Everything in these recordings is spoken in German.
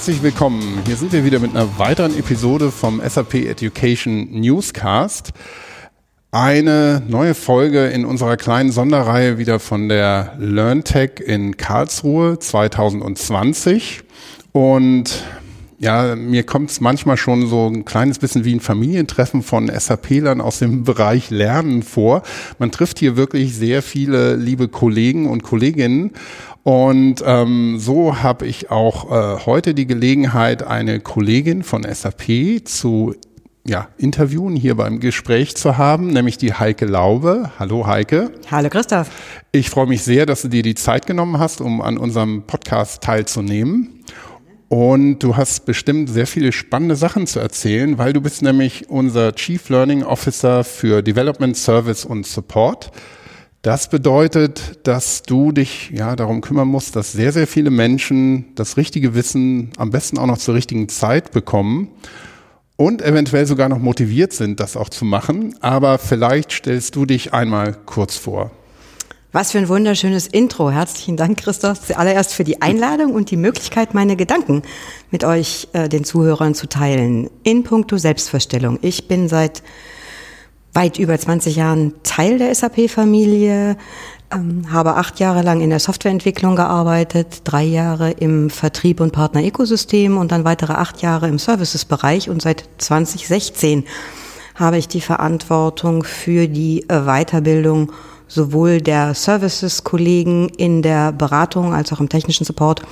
Herzlich willkommen. Hier sind wir wieder mit einer weiteren Episode vom SAP Education Newscast. Eine neue Folge in unserer kleinen Sonderreihe wieder von der LearnTech in Karlsruhe 2020. Und ja, mir kommt es manchmal schon so ein kleines bisschen wie ein Familientreffen von SAP-Lern aus dem Bereich Lernen vor. Man trifft hier wirklich sehr viele liebe Kollegen und Kolleginnen. Und ähm, so habe ich auch äh, heute die Gelegenheit, eine Kollegin von SAP zu ja, interviewen, hier beim Gespräch zu haben, nämlich die Heike Laube. Hallo Heike. Hallo Christoph. Ich freue mich sehr, dass du dir die Zeit genommen hast, um an unserem Podcast teilzunehmen. Und du hast bestimmt sehr viele spannende Sachen zu erzählen, weil du bist nämlich unser Chief Learning Officer für Development Service und Support. Das bedeutet, dass du dich ja darum kümmern musst, dass sehr, sehr viele Menschen das richtige Wissen am besten auch noch zur richtigen Zeit bekommen und eventuell sogar noch motiviert sind, das auch zu machen. Aber vielleicht stellst du dich einmal kurz vor. Was für ein wunderschönes Intro. Herzlichen Dank, Christoph, zuallererst für die Einladung und die Möglichkeit, meine Gedanken mit euch, äh, den Zuhörern, zu teilen. In puncto Selbstverstellung. Ich bin seit weit über 20 Jahren Teil der SAP-Familie, ähm, habe acht Jahre lang in der Softwareentwicklung gearbeitet, drei Jahre im Vertrieb und Partner-Ökosystem und dann weitere acht Jahre im Services-Bereich und seit 2016 habe ich die Verantwortung für die Weiterbildung sowohl der Services-Kollegen in der Beratung als auch im technischen Support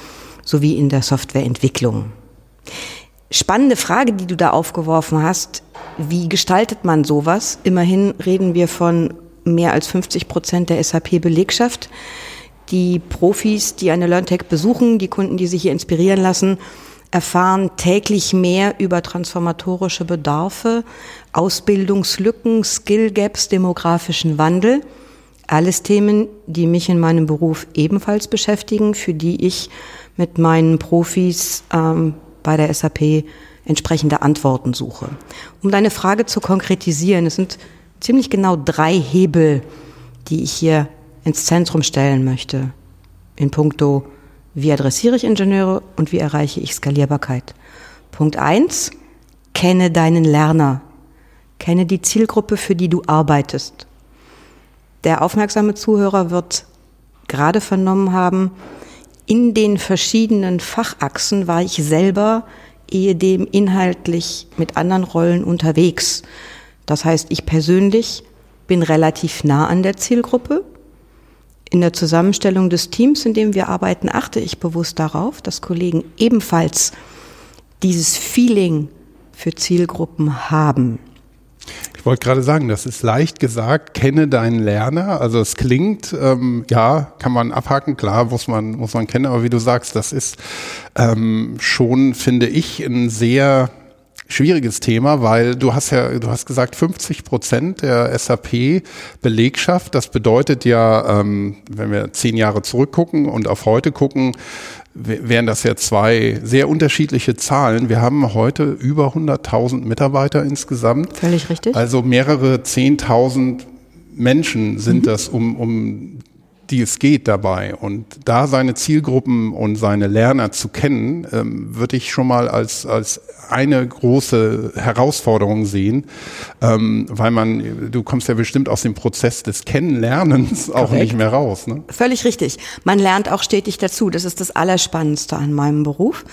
sowie in der Softwareentwicklung. Spannende Frage, die du da aufgeworfen hast. Wie gestaltet man sowas? Immerhin reden wir von mehr als 50 Prozent der SAP-Belegschaft. Die Profis, die eine LearnTech besuchen, die Kunden, die sich hier inspirieren lassen, erfahren täglich mehr über transformatorische Bedarfe, Ausbildungslücken, Skill Gaps, demografischen Wandel. Alles Themen, die mich in meinem Beruf ebenfalls beschäftigen, für die ich mit meinen Profis ähm, bei der SAP entsprechende Antworten suche. Um deine Frage zu konkretisieren, es sind ziemlich genau drei Hebel, die ich hier ins Zentrum stellen möchte. In puncto, wie adressiere ich Ingenieure und wie erreiche ich Skalierbarkeit. Punkt eins: kenne deinen Lerner. Kenne die Zielgruppe, für die du arbeitest. Der aufmerksame Zuhörer wird gerade vernommen haben, in den verschiedenen Fachachsen war ich selber ehedem inhaltlich mit anderen Rollen unterwegs. Das heißt, ich persönlich bin relativ nah an der Zielgruppe. In der Zusammenstellung des Teams, in dem wir arbeiten, achte ich bewusst darauf, dass Kollegen ebenfalls dieses Feeling für Zielgruppen haben. Ich wollte gerade sagen, das ist leicht gesagt, kenne deinen Lerner. Also es klingt, ähm, ja, kann man abhaken, klar, muss man, muss man kennen, aber wie du sagst, das ist ähm, schon, finde ich, ein sehr schwieriges Thema, weil du hast ja, du hast gesagt, 50 Prozent der SAP-Belegschaft, das bedeutet ja, ähm, wenn wir zehn Jahre zurückgucken und auf heute gucken, wären das ja zwei sehr unterschiedliche Zahlen. Wir haben heute über 100.000 Mitarbeiter insgesamt. Völlig richtig. Also mehrere 10.000 Menschen sind mhm. das, um, um die es geht dabei. Und da seine Zielgruppen und seine Lerner zu kennen, ähm, würde ich schon mal als, als eine große Herausforderung sehen, ähm, weil man, du kommst ja bestimmt aus dem Prozess des Kennenlernens auch Korrekt. nicht mehr raus. Ne? Völlig richtig. Man lernt auch stetig dazu. Das ist das Allerspannendste an meinem Beruf.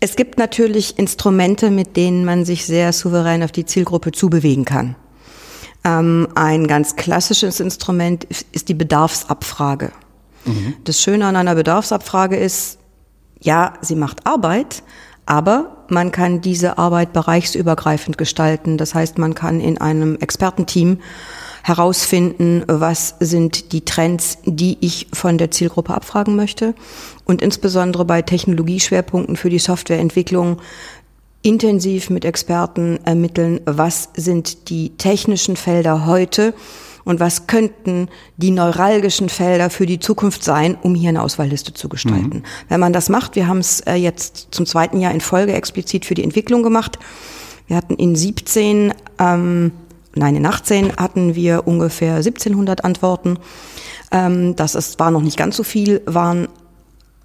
Es gibt natürlich Instrumente, mit denen man sich sehr souverän auf die Zielgruppe zubewegen kann. Ähm, ein ganz klassisches Instrument ist die Bedarfsabfrage. Mhm. Das Schöne an einer Bedarfsabfrage ist, ja, sie macht Arbeit, aber man kann diese Arbeit bereichsübergreifend gestalten. Das heißt, man kann in einem Expertenteam herausfinden, was sind die Trends, die ich von der Zielgruppe abfragen möchte. Und insbesondere bei Technologieschwerpunkten für die Softwareentwicklung intensiv mit Experten ermitteln, was sind die technischen Felder heute und was könnten die neuralgischen Felder für die Zukunft sein, um hier eine Auswahlliste zu gestalten. Mhm. Wenn man das macht, wir haben es äh, jetzt zum zweiten Jahr in Folge explizit für die Entwicklung gemacht. Wir hatten in 17, ähm, nein, in 18 hatten wir ungefähr 1700 Antworten. Ähm, das ist, war noch nicht ganz so viel, waren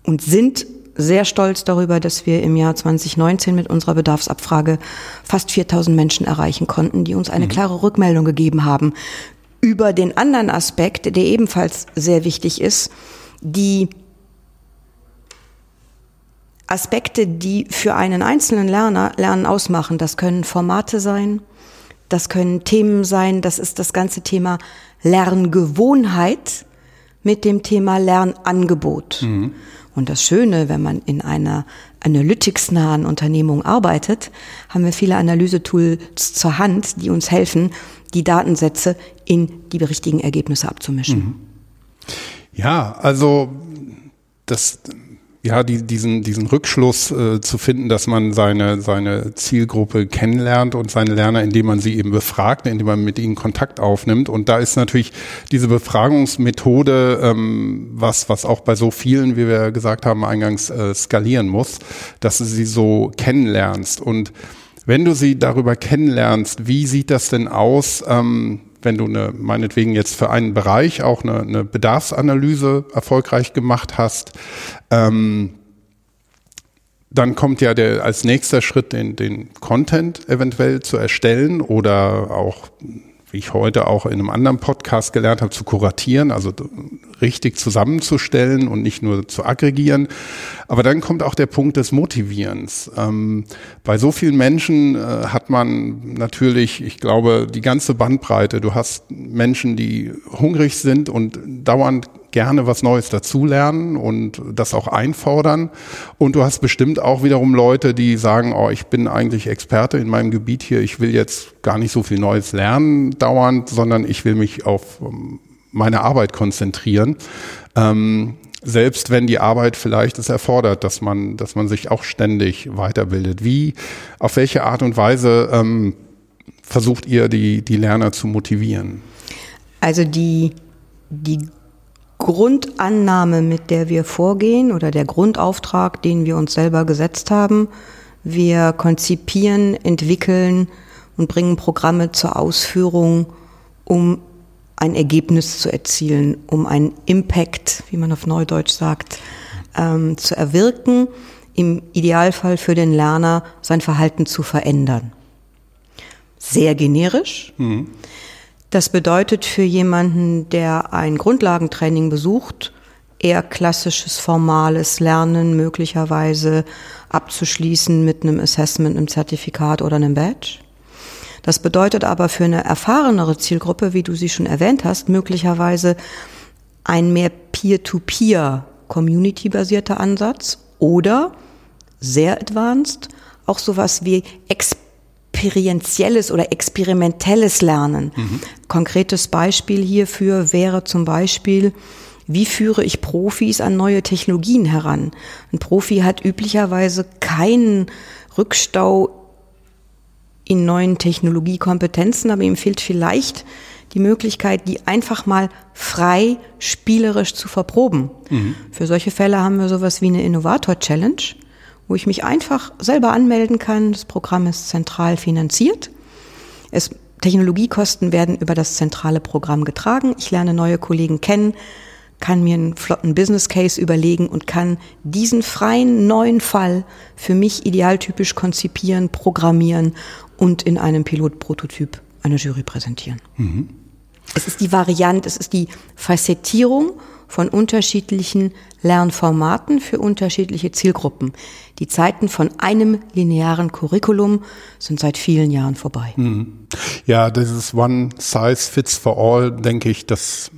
und sind sehr stolz darüber, dass wir im Jahr 2019 mit unserer Bedarfsabfrage fast 4000 Menschen erreichen konnten, die uns eine mhm. klare Rückmeldung gegeben haben über den anderen Aspekt, der ebenfalls sehr wichtig ist, die Aspekte, die für einen einzelnen Lerner Lernen ausmachen. Das können Formate sein, das können Themen sein, das ist das ganze Thema Lerngewohnheit mit dem Thema Lernangebot. Mhm. Und das Schöne, wenn man in einer analytics-nahen Unternehmung arbeitet, haben wir viele Analysetools zur Hand, die uns helfen, die Datensätze in die richtigen Ergebnisse abzumischen. Mhm. Ja, also das ja, die, diesen, diesen Rückschluss äh, zu finden, dass man seine, seine Zielgruppe kennenlernt und seine Lerner, indem man sie eben befragt, indem man mit ihnen Kontakt aufnimmt. Und da ist natürlich diese Befragungsmethode, ähm, was, was auch bei so vielen, wie wir gesagt haben, eingangs äh, skalieren muss, dass du sie so kennenlernst. Und wenn du sie darüber kennenlernst, wie sieht das denn aus? Ähm, wenn du eine, meinetwegen jetzt für einen Bereich auch eine, eine Bedarfsanalyse erfolgreich gemacht hast, ähm, dann kommt ja der als nächster Schritt den, den Content eventuell zu erstellen oder auch wie ich heute auch in einem anderen Podcast gelernt habe, zu kuratieren, also richtig zusammenzustellen und nicht nur zu aggregieren. Aber dann kommt auch der Punkt des Motivierens. Ähm, bei so vielen Menschen äh, hat man natürlich, ich glaube, die ganze Bandbreite. Du hast Menschen, die hungrig sind und dauernd gerne was Neues dazulernen und das auch einfordern. Und du hast bestimmt auch wiederum Leute, die sagen, oh, ich bin eigentlich Experte in meinem Gebiet hier, ich will jetzt gar nicht so viel Neues lernen dauernd, sondern ich will mich auf ähm, meine Arbeit konzentrieren. Ähm, selbst wenn die Arbeit vielleicht es erfordert, dass man, dass man sich auch ständig weiterbildet. Wie, auf welche Art und Weise ähm, versucht ihr die, die Lerner zu motivieren? Also die, die Grundannahme, mit der wir vorgehen oder der Grundauftrag, den wir uns selber gesetzt haben. Wir konzipieren, entwickeln und bringen Programme zur Ausführung, um ein Ergebnis zu erzielen, um einen Impact, wie man auf Neudeutsch sagt, ähm, zu erwirken, im Idealfall für den Lerner sein Verhalten zu verändern. Sehr generisch. Mhm. Das bedeutet für jemanden, der ein Grundlagentraining besucht, eher klassisches formales Lernen möglicherweise abzuschließen mit einem Assessment, einem Zertifikat oder einem Badge. Das bedeutet aber für eine erfahrenere Zielgruppe, wie du sie schon erwähnt hast, möglicherweise ein mehr Peer-to-Peer Community-basierter Ansatz oder sehr advanced auch sowas wie Ex experientielles oder experimentelles Lernen. Mhm. Konkretes Beispiel hierfür wäre zum Beispiel, wie führe ich Profis an neue Technologien heran? Ein Profi hat üblicherweise keinen Rückstau in neuen Technologiekompetenzen, aber ihm fehlt vielleicht die Möglichkeit, die einfach mal frei spielerisch zu verproben. Mhm. Für solche Fälle haben wir sowas wie eine Innovator Challenge wo ich mich einfach selber anmelden kann. Das Programm ist zentral finanziert. Es, Technologiekosten werden über das zentrale Programm getragen. Ich lerne neue Kollegen kennen, kann mir einen flotten Business Case überlegen und kann diesen freien neuen Fall für mich idealtypisch konzipieren, programmieren und in einem Pilotprototyp einer Jury präsentieren. Mhm. Es ist die Variante, es ist die Facettierung von unterschiedlichen Lernformaten für unterschiedliche Zielgruppen. Die Zeiten von einem linearen Curriculum sind seit vielen Jahren vorbei. Mhm. Ja, dieses One Size Fits for All, denke ich, das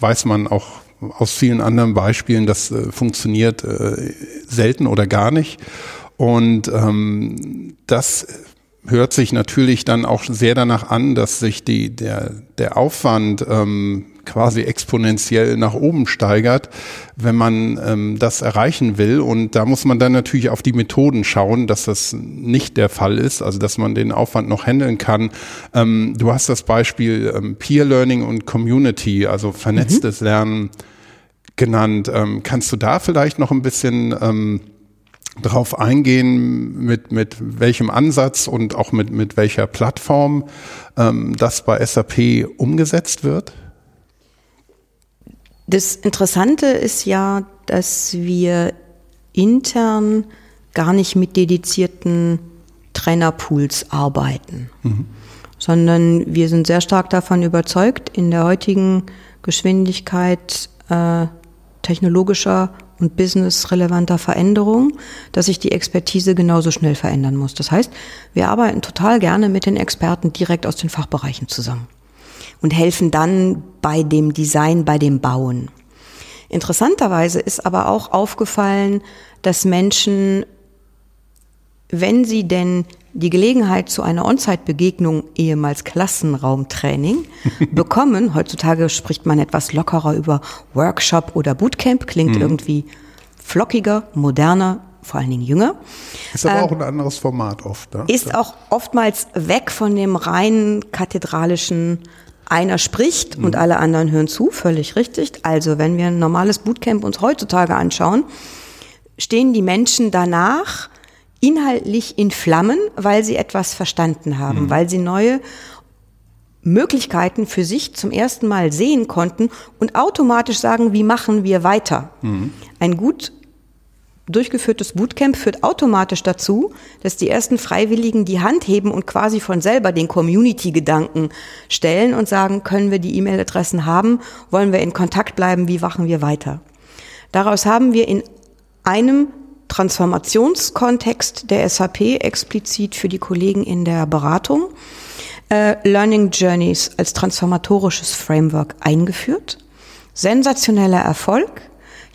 weiß man auch aus vielen anderen Beispielen, das äh, funktioniert äh, selten oder gar nicht. Und ähm, das hört sich natürlich dann auch sehr danach an, dass sich die, der, der Aufwand ähm, quasi exponentiell nach oben steigert, wenn man ähm, das erreichen will. Und da muss man dann natürlich auf die Methoden schauen, dass das nicht der Fall ist, also dass man den Aufwand noch handeln kann. Ähm, du hast das Beispiel ähm, Peer Learning und Community, also vernetztes mhm. Lernen genannt. Ähm, kannst du da vielleicht noch ein bisschen ähm, drauf eingehen, mit, mit welchem Ansatz und auch mit, mit welcher Plattform ähm, das bei SAP umgesetzt wird? Das Interessante ist ja, dass wir intern gar nicht mit dedizierten Trainerpools arbeiten, mhm. sondern wir sind sehr stark davon überzeugt, in der heutigen Geschwindigkeit äh, technologischer und businessrelevanter Veränderung, dass sich die Expertise genauso schnell verändern muss. Das heißt, wir arbeiten total gerne mit den Experten direkt aus den Fachbereichen zusammen und helfen dann bei dem Design, bei dem Bauen. Interessanterweise ist aber auch aufgefallen, dass Menschen, wenn sie denn die Gelegenheit zu einer On-Site-Begegnung, ehemals Klassenraumtraining, bekommen, heutzutage spricht man etwas lockerer über Workshop oder Bootcamp, klingt mhm. irgendwie flockiger, moderner, vor allen Dingen jünger. Ist aber äh, auch ein anderes Format oft. Ne? Ist auch oftmals weg von dem rein kathedralischen einer spricht und mhm. alle anderen hören zu, völlig richtig. Also wenn wir ein normales Bootcamp uns heutzutage anschauen, stehen die Menschen danach inhaltlich in Flammen, weil sie etwas verstanden haben, mhm. weil sie neue Möglichkeiten für sich zum ersten Mal sehen konnten und automatisch sagen, wie machen wir weiter. Mhm. Ein gut durchgeführtes Bootcamp führt automatisch dazu, dass die ersten Freiwilligen die Hand heben und quasi von selber den Community-Gedanken stellen und sagen, können wir die E-Mail-Adressen haben, wollen wir in Kontakt bleiben, wie machen wir weiter. Daraus haben wir in einem Transformationskontext der SAP explizit für die Kollegen in der Beratung äh, Learning Journeys als transformatorisches Framework eingeführt. Sensationeller Erfolg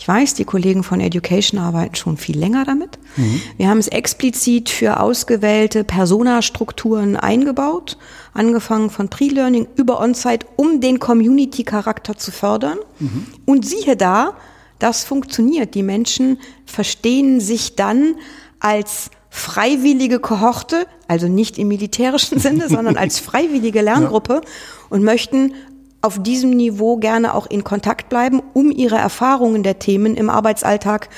ich weiß, die Kollegen von Education arbeiten schon viel länger damit. Mhm. Wir haben es explizit für ausgewählte Personastrukturen eingebaut, angefangen von Pre-Learning über On-Site, um den Community-Charakter zu fördern. Mhm. Und siehe da, das funktioniert. Die Menschen verstehen sich dann als freiwillige Kohorte, also nicht im militärischen Sinne, sondern als freiwillige Lerngruppe ja. und möchten auf diesem Niveau gerne auch in Kontakt bleiben, um ihre Erfahrungen der Themen im Arbeitsalltag,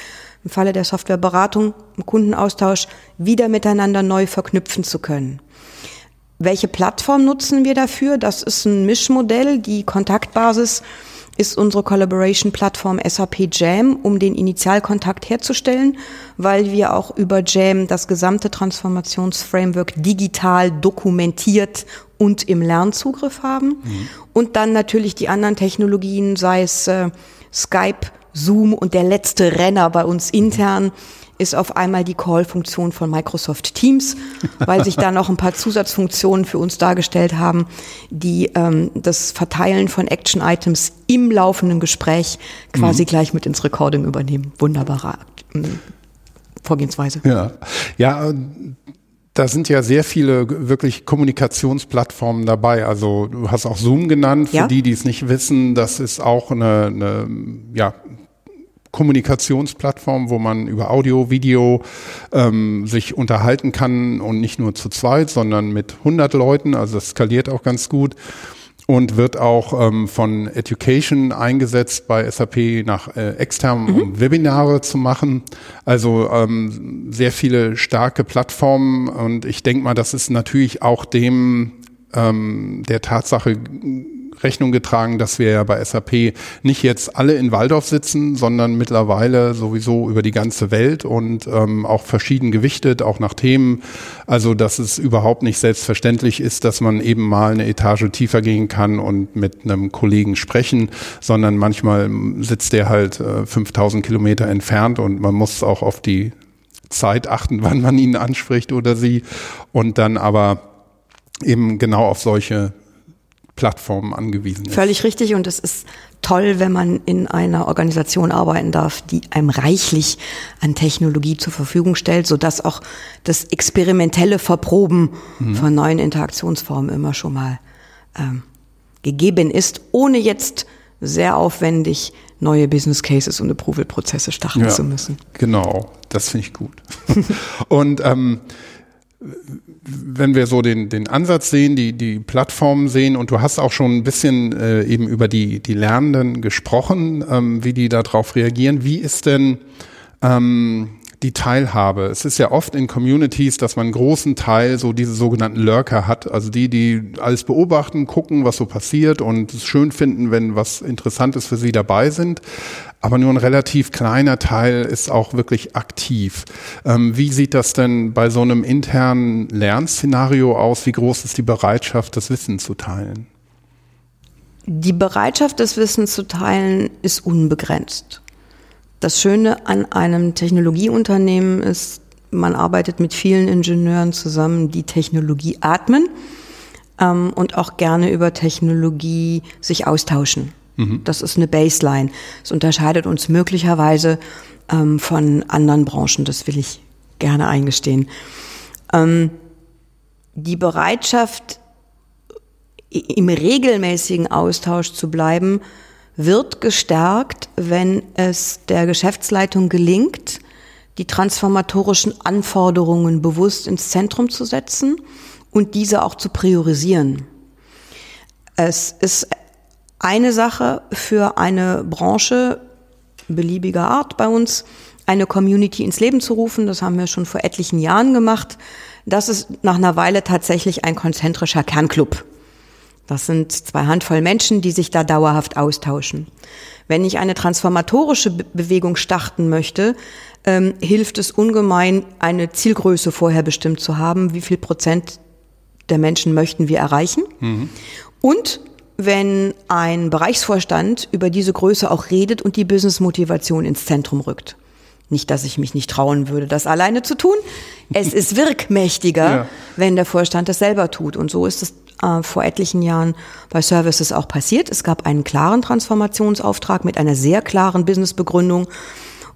im Falle der Softwareberatung, im Kundenaustausch wieder miteinander neu verknüpfen zu können. Welche Plattform nutzen wir dafür? Das ist ein Mischmodell. Die Kontaktbasis ist unsere Collaboration-Plattform SAP Jam, um den Initialkontakt herzustellen, weil wir auch über Jam das gesamte Transformationsframework digital dokumentiert und im Lernzugriff haben. Mhm. Und dann natürlich die anderen Technologien, sei es äh, Skype, Zoom und der letzte Renner bei uns intern ist auf einmal die Call-Funktion von Microsoft Teams, weil sich da noch ein paar Zusatzfunktionen für uns dargestellt haben, die ähm, das Verteilen von Action-Items im laufenden Gespräch quasi mhm. gleich mit ins Recording übernehmen. Wunderbare ähm, Vorgehensweise. Ja, ja. Da sind ja sehr viele wirklich Kommunikationsplattformen dabei. Also du hast auch Zoom genannt. Für ja. die, die es nicht wissen, das ist auch eine, eine ja, Kommunikationsplattform, wo man über Audio, Video ähm, sich unterhalten kann und nicht nur zu zweit, sondern mit 100 Leuten. Also das skaliert auch ganz gut und wird auch ähm, von Education eingesetzt bei SAP nach äh, externen mhm. um Webinare zu machen. Also ähm, sehr viele starke Plattformen und ich denke mal, das ist natürlich auch dem ähm, der Tatsache Rechnung getragen, dass wir ja bei SAP nicht jetzt alle in Waldorf sitzen, sondern mittlerweile sowieso über die ganze Welt und ähm, auch verschieden gewichtet, auch nach Themen. Also dass es überhaupt nicht selbstverständlich ist, dass man eben mal eine Etage tiefer gehen kann und mit einem Kollegen sprechen, sondern manchmal sitzt der halt äh, 5000 Kilometer entfernt und man muss auch auf die Zeit achten, wann man ihn anspricht oder sie und dann aber eben genau auf solche Plattformen angewiesen ist. Völlig richtig und es ist toll, wenn man in einer Organisation arbeiten darf, die einem reichlich an Technologie zur Verfügung stellt, sodass auch das experimentelle Verproben mhm. von neuen Interaktionsformen immer schon mal ähm, gegeben ist, ohne jetzt sehr aufwendig neue Business Cases und Approval-Prozesse starten ja, zu müssen. Genau, das finde ich gut. und ähm, wenn wir so den, den Ansatz sehen, die, die Plattformen sehen, und du hast auch schon ein bisschen äh, eben über die, die Lernenden gesprochen, ähm, wie die darauf reagieren. Wie ist denn ähm, die Teilhabe. Es ist ja oft in Communities, dass man einen großen Teil so diese sogenannten Lurker hat, also die, die alles beobachten, gucken, was so passiert und es schön finden, wenn was Interessantes für sie dabei sind. Aber nur ein relativ kleiner Teil ist auch wirklich aktiv. Ähm, wie sieht das denn bei so einem internen Lernszenario aus? Wie groß ist die Bereitschaft, das Wissen zu teilen? Die Bereitschaft, das Wissen zu teilen, ist unbegrenzt. Das Schöne an einem Technologieunternehmen ist, man arbeitet mit vielen Ingenieuren zusammen, die Technologie atmen ähm, und auch gerne über Technologie sich austauschen. Mhm. Das ist eine Baseline. Es unterscheidet uns möglicherweise ähm, von anderen Branchen, das will ich gerne eingestehen. Ähm, die Bereitschaft, im regelmäßigen Austausch zu bleiben, wird gestärkt, wenn es der Geschäftsleitung gelingt, die transformatorischen Anforderungen bewusst ins Zentrum zu setzen und diese auch zu priorisieren. Es ist eine Sache für eine Branche beliebiger Art bei uns, eine Community ins Leben zu rufen. Das haben wir schon vor etlichen Jahren gemacht. Das ist nach einer Weile tatsächlich ein konzentrischer Kernclub. Das sind zwei Handvoll Menschen, die sich da dauerhaft austauschen. Wenn ich eine transformatorische Bewegung starten möchte, ähm, hilft es ungemein, eine Zielgröße vorher bestimmt zu haben. Wie viel Prozent der Menschen möchten wir erreichen? Mhm. Und wenn ein Bereichsvorstand über diese Größe auch redet und die Business-Motivation ins Zentrum rückt. Nicht, dass ich mich nicht trauen würde, das alleine zu tun. Es ist wirkmächtiger, ja. wenn der Vorstand das selber tut. Und so ist es äh, vor etlichen Jahren bei Services auch passiert. Es gab einen klaren Transformationsauftrag mit einer sehr klaren Businessbegründung.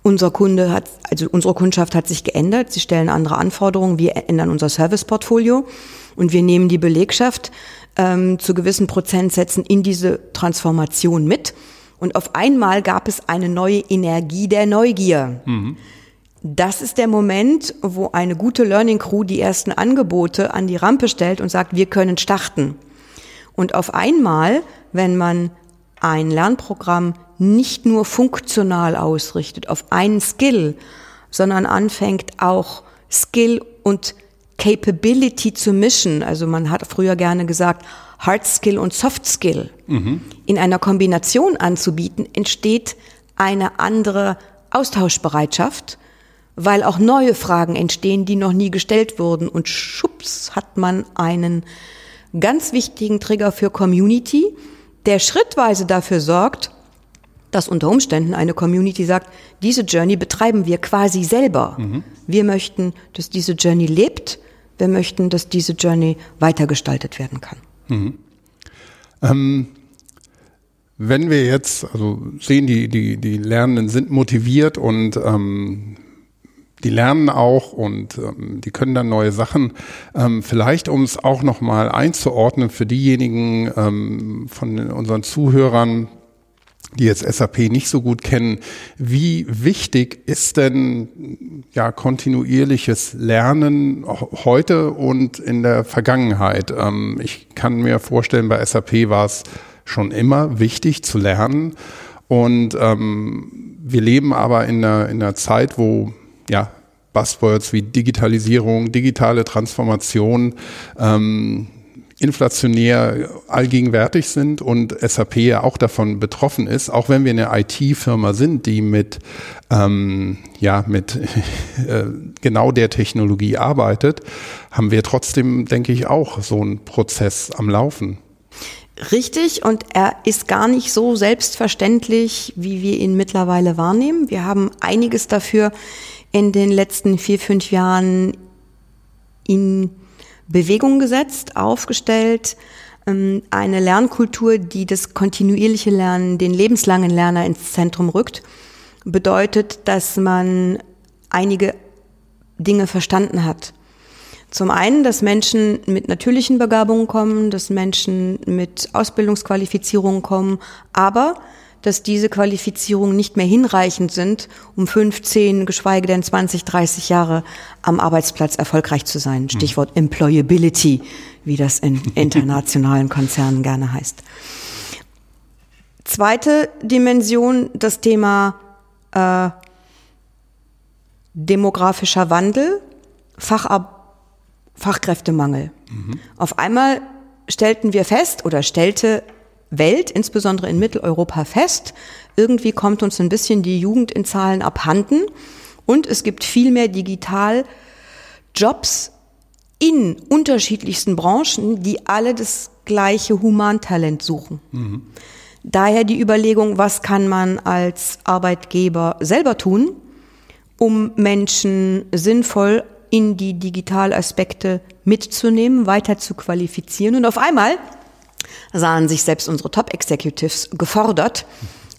Unser Kunde hat, also unsere Kundschaft hat sich geändert. Sie stellen andere Anforderungen. Wir ändern unser Serviceportfolio und wir nehmen die Belegschaft ähm, zu gewissen Prozentsätzen in diese Transformation mit. Und auf einmal gab es eine neue Energie der Neugier. Mhm. Das ist der Moment, wo eine gute Learning Crew die ersten Angebote an die Rampe stellt und sagt, wir können starten. Und auf einmal, wenn man ein Lernprogramm nicht nur funktional ausrichtet auf einen Skill, sondern anfängt auch Skill und Capability zu mischen. Also man hat früher gerne gesagt, Hard Skill und Soft Skill mhm. in einer Kombination anzubieten, entsteht eine andere Austauschbereitschaft weil auch neue Fragen entstehen, die noch nie gestellt wurden. Und schubs hat man einen ganz wichtigen Trigger für Community, der schrittweise dafür sorgt, dass unter Umständen eine Community sagt, diese Journey betreiben wir quasi selber. Mhm. Wir möchten, dass diese Journey lebt. Wir möchten, dass diese Journey weitergestaltet werden kann. Mhm. Ähm, wenn wir jetzt also sehen, die, die, die Lernenden sind motiviert und ähm, die lernen auch und ähm, die können dann neue Sachen. Ähm, vielleicht, um es auch nochmal einzuordnen für diejenigen ähm, von unseren Zuhörern, die jetzt SAP nicht so gut kennen, wie wichtig ist denn ja kontinuierliches Lernen heute und in der Vergangenheit? Ähm, ich kann mir vorstellen, bei SAP war es schon immer wichtig zu lernen und ähm, wir leben aber in einer, in einer Zeit, wo ja, Buzzwords wie Digitalisierung, digitale Transformation, ähm, inflationär allgegenwärtig sind und SAP ja auch davon betroffen ist, auch wenn wir eine IT-Firma sind, die mit, ähm, ja, mit äh, genau der Technologie arbeitet, haben wir trotzdem, denke ich, auch so einen Prozess am Laufen. Richtig, und er ist gar nicht so selbstverständlich, wie wir ihn mittlerweile wahrnehmen. Wir haben einiges dafür in den letzten vier, fünf Jahren in Bewegung gesetzt, aufgestellt. Ähm, eine Lernkultur, die das kontinuierliche Lernen, den lebenslangen Lerner ins Zentrum rückt, bedeutet, dass man einige Dinge verstanden hat. Zum einen, dass Menschen mit natürlichen Begabungen kommen, dass Menschen mit Ausbildungsqualifizierungen kommen, aber dass diese Qualifizierungen nicht mehr hinreichend sind, um 15, geschweige denn 20, 30 Jahre am Arbeitsplatz erfolgreich zu sein. Hm. Stichwort Employability, wie das in internationalen Konzernen gerne heißt. Zweite Dimension, das Thema äh, demografischer Wandel, Fachab Fachkräftemangel. Mhm. Auf einmal stellten wir fest oder stellte Welt, insbesondere in Mitteleuropa fest, irgendwie kommt uns ein bisschen die Jugend in Zahlen abhanden und es gibt viel mehr digital Jobs in unterschiedlichsten Branchen, die alle das gleiche Humantalent suchen. Mhm. Daher die Überlegung, was kann man als Arbeitgeber selber tun, um Menschen sinnvoll in die Digitalaspekte mitzunehmen, weiter zu qualifizieren. Und auf einmal sahen sich selbst unsere Top-Executives gefordert,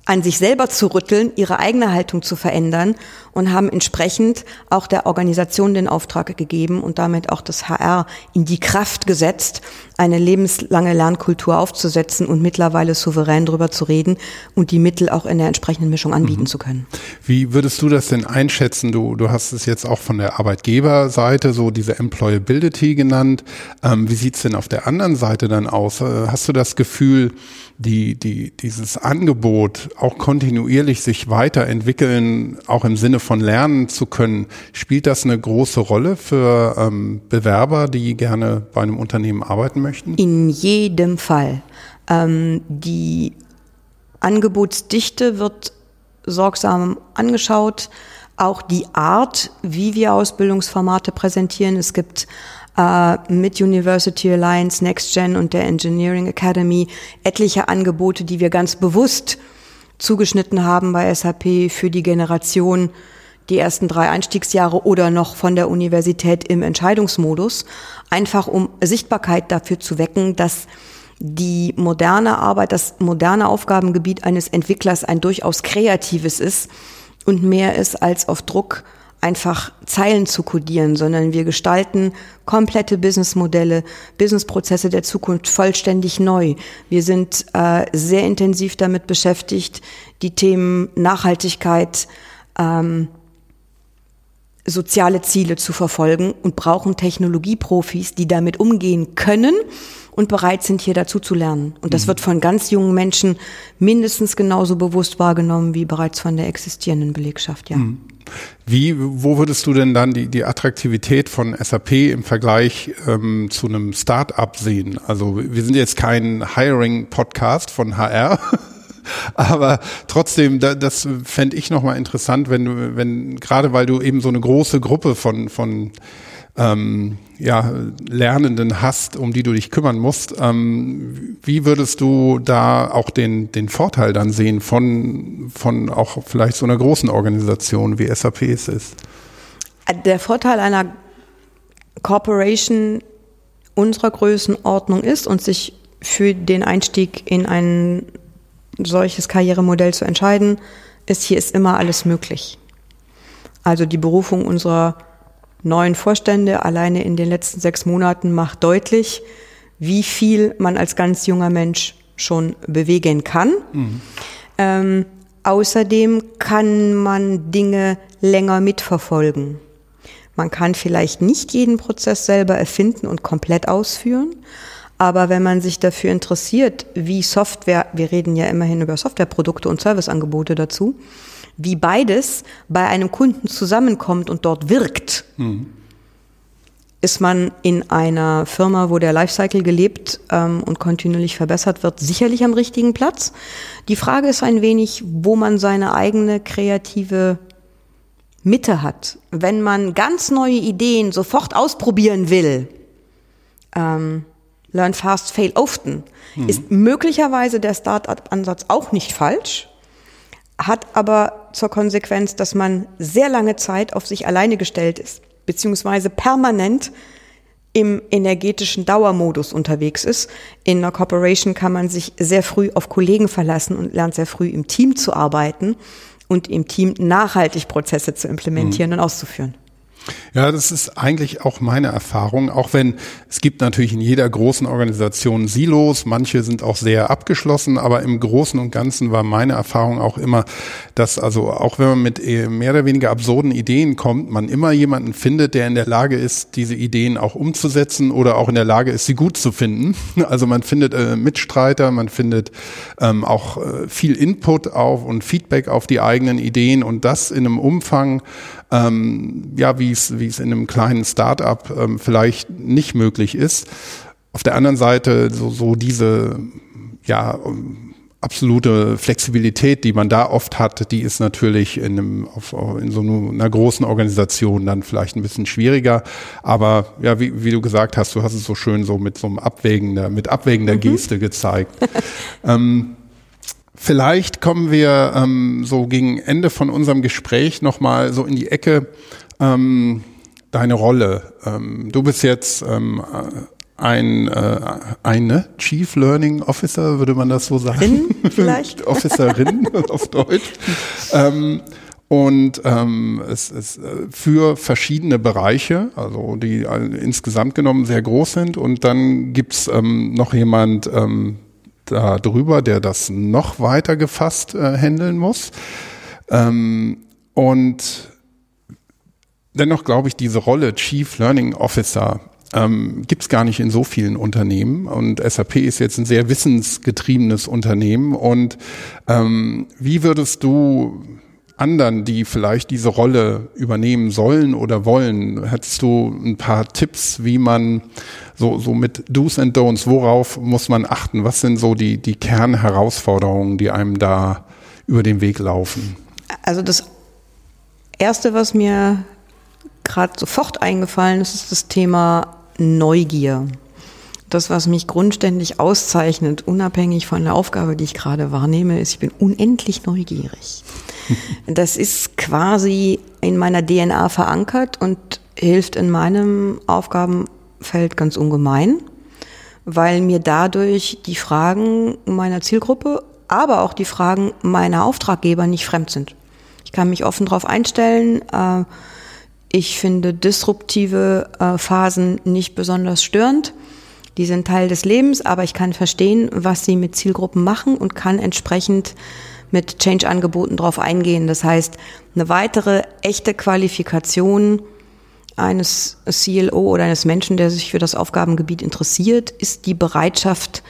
an sich selber zu rütteln, ihre eigene Haltung zu verändern und haben entsprechend auch der Organisation den Auftrag gegeben und damit auch das HR in die Kraft gesetzt, eine lebenslange Lernkultur aufzusetzen und mittlerweile souverän darüber zu reden und die Mittel auch in der entsprechenden Mischung anbieten mhm. zu können. Wie würdest du das denn einschätzen? Du, du hast es jetzt auch von der Arbeitgeberseite so diese Employability genannt. Ähm, wie sieht's denn auf der anderen Seite dann aus? Äh, hast du das Gefühl, die, die, dieses Angebot auch kontinuierlich sich weiterentwickeln, auch im Sinne von lernen zu können, spielt das eine große Rolle für ähm, Bewerber, die gerne bei einem Unternehmen arbeiten möchten? In jedem Fall. Ähm, die Angebotsdichte wird sorgsam angeschaut, auch die Art, wie wir Ausbildungsformate präsentieren. Es gibt äh, mit University Alliance, NextGen und der Engineering Academy etliche Angebote, die wir ganz bewusst zugeschnitten haben bei SAP für die Generation die ersten drei Einstiegsjahre oder noch von der Universität im Entscheidungsmodus, einfach um Sichtbarkeit dafür zu wecken, dass die moderne Arbeit, das moderne Aufgabengebiet eines Entwicklers ein durchaus kreatives ist und mehr ist als auf Druck einfach Zeilen zu kodieren, sondern wir gestalten komplette Businessmodelle, Businessprozesse der Zukunft vollständig neu. Wir sind äh, sehr intensiv damit beschäftigt, die Themen Nachhaltigkeit, ähm, soziale Ziele zu verfolgen und brauchen Technologieprofis, die damit umgehen können und bereit sind, hier dazu zu lernen. Und das mhm. wird von ganz jungen Menschen mindestens genauso bewusst wahrgenommen wie bereits von der existierenden Belegschaft, ja. Mhm. Wie, wo würdest du denn dann die, die Attraktivität von SAP im Vergleich ähm, zu einem Start-up sehen? Also wir sind jetzt kein Hiring-Podcast von HR. Aber trotzdem, da, das fände ich nochmal interessant, wenn du, wenn, gerade weil du eben so eine große Gruppe von, von ähm, ja, Lernenden hast, um die du dich kümmern musst. Ähm, wie würdest du da auch den, den Vorteil dann sehen von, von auch vielleicht so einer großen Organisation wie SAP es ist? Der Vorteil einer Corporation unserer Größenordnung ist und sich für den Einstieg in ein solches Karrieremodell zu entscheiden, ist, hier ist immer alles möglich. Also die Berufung unserer neuen Vorstände alleine in den letzten sechs Monaten macht deutlich, wie viel man als ganz junger Mensch schon bewegen kann. Mhm. Ähm, außerdem kann man Dinge länger mitverfolgen. Man kann vielleicht nicht jeden Prozess selber erfinden und komplett ausführen, aber wenn man sich dafür interessiert, wie Software, wir reden ja immerhin über Softwareprodukte und Serviceangebote dazu, wie beides bei einem Kunden zusammenkommt und dort wirkt, mhm. ist man in einer Firma, wo der Lifecycle gelebt ähm, und kontinuierlich verbessert wird, sicherlich am richtigen Platz. Die Frage ist ein wenig, wo man seine eigene kreative Mitte hat. Wenn man ganz neue Ideen sofort ausprobieren will, ähm, Learn fast, fail often, mhm. ist möglicherweise der Start-up-Ansatz auch nicht falsch, hat aber zur Konsequenz, dass man sehr lange Zeit auf sich alleine gestellt ist, beziehungsweise permanent im energetischen Dauermodus unterwegs ist. In einer Corporation kann man sich sehr früh auf Kollegen verlassen und lernt sehr früh im Team zu arbeiten und im Team nachhaltig Prozesse zu implementieren mhm. und auszuführen. Ja, das ist eigentlich auch meine Erfahrung, auch wenn es gibt natürlich in jeder großen Organisation Silos, manche sind auch sehr abgeschlossen, aber im Großen und Ganzen war meine Erfahrung auch immer, dass also auch wenn man mit äh, mehr oder weniger absurden Ideen kommt, man immer jemanden findet, der in der Lage ist, diese Ideen auch umzusetzen oder auch in der Lage ist, sie gut zu finden. Also man findet äh, Mitstreiter, man findet ähm, auch äh, viel Input auf und Feedback auf die eigenen Ideen und das in einem Umfang, ähm, ja, wie es wie es in einem kleinen Start-up ähm, vielleicht nicht möglich ist. Auf der anderen Seite so, so diese ja absolute Flexibilität, die man da oft hat, die ist natürlich in, einem, auf, in so einer großen Organisation dann vielleicht ein bisschen schwieriger. Aber ja, wie, wie du gesagt hast, du hast es so schön so mit so einem abwägender, mit abwägender mhm. Geste gezeigt. ähm, vielleicht kommen wir ähm, so gegen Ende von unserem Gespräch nochmal so in die Ecke. Ähm, deine Rolle. Ähm, du bist jetzt ähm, ein äh, eine Chief Learning Officer, würde man das so sagen? Rin vielleicht? Officerin auf Deutsch. Ähm, und ähm, es ist äh, für verschiedene Bereiche, also die insgesamt genommen sehr groß sind. Und dann gibt's ähm, noch jemand ähm, da drüber, der das noch weiter gefasst äh, handeln muss. Ähm, und dennoch glaube ich, diese Rolle Chief Learning Officer ähm, gibt es gar nicht in so vielen Unternehmen. Und SAP ist jetzt ein sehr wissensgetriebenes Unternehmen. Und ähm, wie würdest du anderen, die vielleicht diese Rolle übernehmen sollen oder wollen, hättest du ein paar Tipps, wie man so, so mit Do's and Don'ts, worauf muss man achten? Was sind so die, die Kernherausforderungen, die einem da über den Weg laufen? Also das Erste, was mir gerade sofort eingefallen ist, ist das Thema Neugier. Das, was mich grundständig auszeichnet, unabhängig von der Aufgabe, die ich gerade wahrnehme, ist, ich bin unendlich neugierig. Das ist quasi in meiner DNA verankert und hilft in meinem Aufgabenfeld ganz ungemein, weil mir dadurch die Fragen meiner Zielgruppe, aber auch die Fragen meiner Auftraggeber nicht fremd sind. Ich kann mich offen darauf einstellen. Äh, ich finde disruptive äh, Phasen nicht besonders störend. Die sind Teil des Lebens, aber ich kann verstehen, was sie mit Zielgruppen machen und kann entsprechend mit Change-Angeboten darauf eingehen. Das heißt, eine weitere echte Qualifikation eines CLO oder eines Menschen, der sich für das Aufgabengebiet interessiert, ist die Bereitschaft,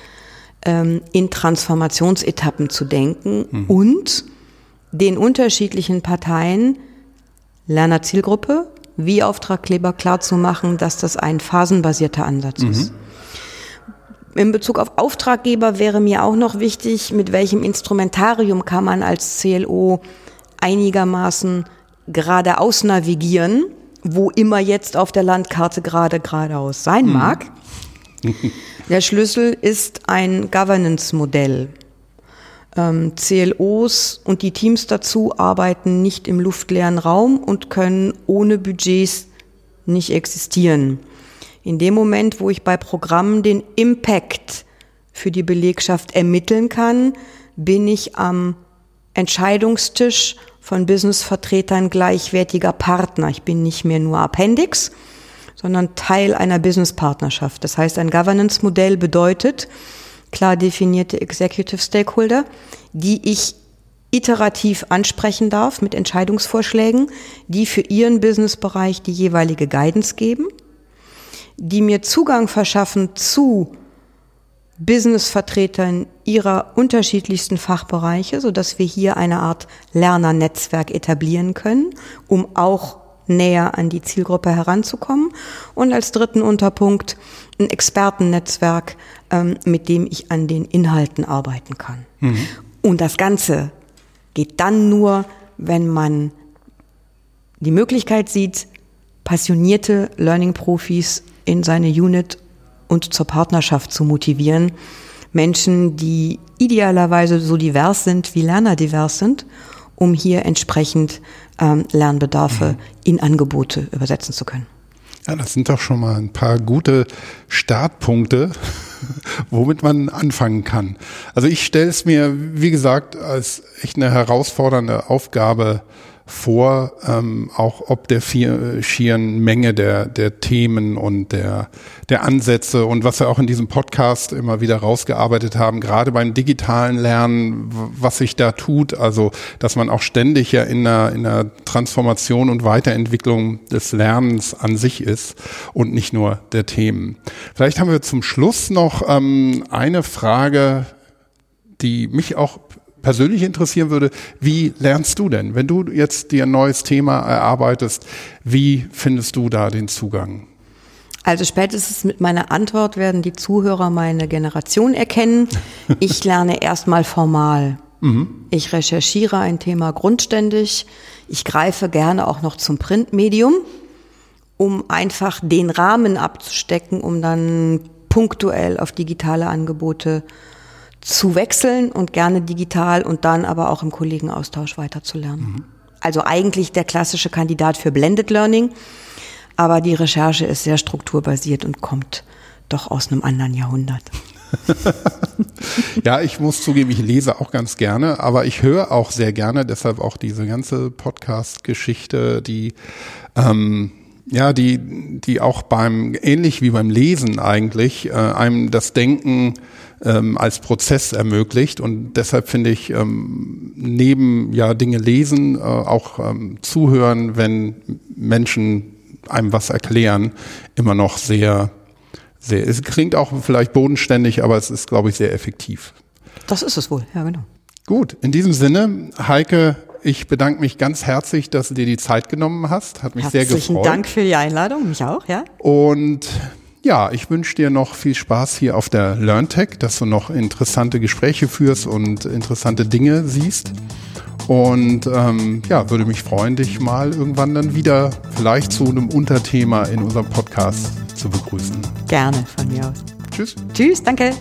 ähm, in Transformationsetappen zu denken mhm. und den unterschiedlichen Parteien Lernerzielgruppe wie Auftragkleber klar zu machen, dass das ein phasenbasierter Ansatz mhm. ist. In Bezug auf Auftraggeber wäre mir auch noch wichtig, mit welchem Instrumentarium kann man als CLO einigermaßen geradeaus navigieren, wo immer jetzt auf der Landkarte gerade geradeaus sein mhm. mag. Der Schlüssel ist ein Governance-Modell. Ähm, CLOs und die Teams dazu arbeiten nicht im luftleeren Raum und können ohne Budgets nicht existieren. In dem Moment, wo ich bei Programmen den Impact für die Belegschaft ermitteln kann, bin ich am Entscheidungstisch von Businessvertretern gleichwertiger Partner. Ich bin nicht mehr nur Appendix, sondern Teil einer Businesspartnerschaft. Das heißt, ein Governance-Modell bedeutet, klar definierte Executive Stakeholder, die ich iterativ ansprechen darf mit Entscheidungsvorschlägen, die für ihren Businessbereich die jeweilige Guidance geben, die mir Zugang verschaffen zu Businessvertretern ihrer unterschiedlichsten Fachbereiche, so dass wir hier eine Art Lernernetzwerk etablieren können, um auch näher an die Zielgruppe heranzukommen. Und als dritten Unterpunkt ein Expertennetzwerk, ähm, mit dem ich an den Inhalten arbeiten kann. Mhm. Und das Ganze geht dann nur, wenn man die Möglichkeit sieht, passionierte Learning-Profis in seine Unit und zur Partnerschaft zu motivieren. Menschen, die idealerweise so divers sind, wie Lerner divers sind, um hier entsprechend ähm, Lernbedarfe mhm. in Angebote übersetzen zu können. Ja, das sind doch schon mal ein paar gute Startpunkte, womit man anfangen kann. Also ich stelle es mir, wie gesagt, als echt eine herausfordernde Aufgabe vor, ähm, auch ob der vier, schieren Menge der, der Themen und der, der Ansätze und was wir auch in diesem Podcast immer wieder rausgearbeitet haben, gerade beim digitalen Lernen, was sich da tut, also dass man auch ständig ja in einer, in einer Transformation und Weiterentwicklung des Lernens an sich ist und nicht nur der Themen. Vielleicht haben wir zum Schluss noch ähm, eine Frage, die mich auch persönlich interessieren würde, wie lernst du denn? Wenn du jetzt dir ein neues Thema erarbeitest, wie findest du da den Zugang? Also spätestens mit meiner Antwort werden die Zuhörer meine Generation erkennen. Ich lerne erstmal formal. Mhm. Ich recherchiere ein Thema grundständig. Ich greife gerne auch noch zum Printmedium, um einfach den Rahmen abzustecken, um dann punktuell auf digitale Angebote zu wechseln und gerne digital und dann aber auch im Kollegenaustausch weiterzulernen. Mhm. Also eigentlich der klassische Kandidat für Blended Learning, aber die Recherche ist sehr strukturbasiert und kommt doch aus einem anderen Jahrhundert. ja, ich muss zugeben, ich lese auch ganz gerne, aber ich höre auch sehr gerne, deshalb auch diese ganze Podcast-Geschichte, die ähm, ja, die, die auch beim, ähnlich wie beim Lesen eigentlich, äh, einem das Denken ähm, als Prozess ermöglicht. Und deshalb finde ich, ähm, neben ja Dinge lesen, äh, auch ähm, zuhören, wenn Menschen einem was erklären, immer noch sehr, sehr, es klingt auch vielleicht bodenständig, aber es ist, glaube ich, sehr effektiv. Das ist es wohl, ja, genau. Gut, in diesem Sinne, Heike, ich bedanke mich ganz herzlich, dass du dir die Zeit genommen hast. Hat mich Herzlichen sehr gefreut. Herzlichen Dank für die Einladung, mich auch, ja. Und ja, ich wünsche dir noch viel Spaß hier auf der LearnTech, dass du noch interessante Gespräche führst und interessante Dinge siehst. Und ähm, ja, würde mich freuen, dich mal irgendwann dann wieder vielleicht zu einem Unterthema in unserem Podcast zu begrüßen. Gerne von mir aus. Tschüss. Tschüss, danke.